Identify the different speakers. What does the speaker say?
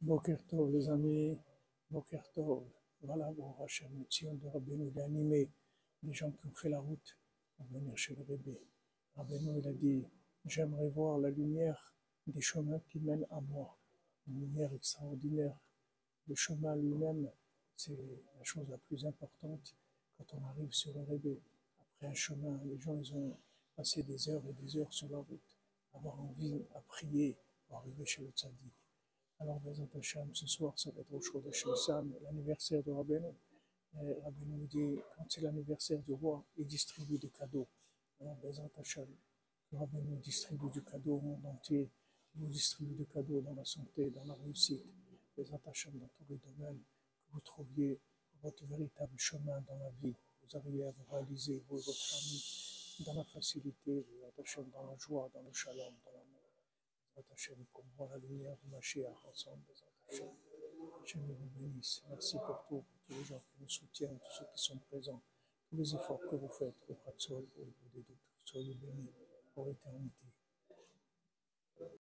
Speaker 1: Boker Tov, les amis, Boker Tov. Voilà, bon, Hachem, de Rabbeinu, il a animé les gens qui ont fait la route pour venir chez le Rebbe. Rabbeinu, il a dit, j'aimerais voir la lumière des chemins qui mènent à moi. Une lumière extraordinaire. Le chemin lui-même, c'est la chose la plus importante quand on arrive sur le Rebbe. Après un chemin, les gens, ils ont passé des heures et des heures sur la route, avoir envie à prier pour arriver chez le Tzaddik. Alors, Bezat Hashem, ce soir, ça va être au chaud de Sam, l'anniversaire de Rabbeinu. Rabbeinu dit, quand c'est l'anniversaire du roi, il distribue des cadeaux. Alors, Bezat Hashem, distribue du cadeau au monde entier, il nous distribue des cadeaux dans la santé, dans la réussite. Bezat Hashem, dans tous les domaines, que vous trouviez votre véritable chemin dans la vie. Vous arrivez à vous réaliser, vous et votre famille, dans la facilité, dans la joie, dans le shalom, dans l'amour. Hashem, pour voir la lumière de Mashiach ensemble, Hashem. Hashem vous bénisse. Merci pour tout, pour tous les gens qui nous soutiennent, tous ceux qui sont présents, tous les efforts que vous faites au Hatzol, au bout des doutes. Soyez bénis pour l'éternité.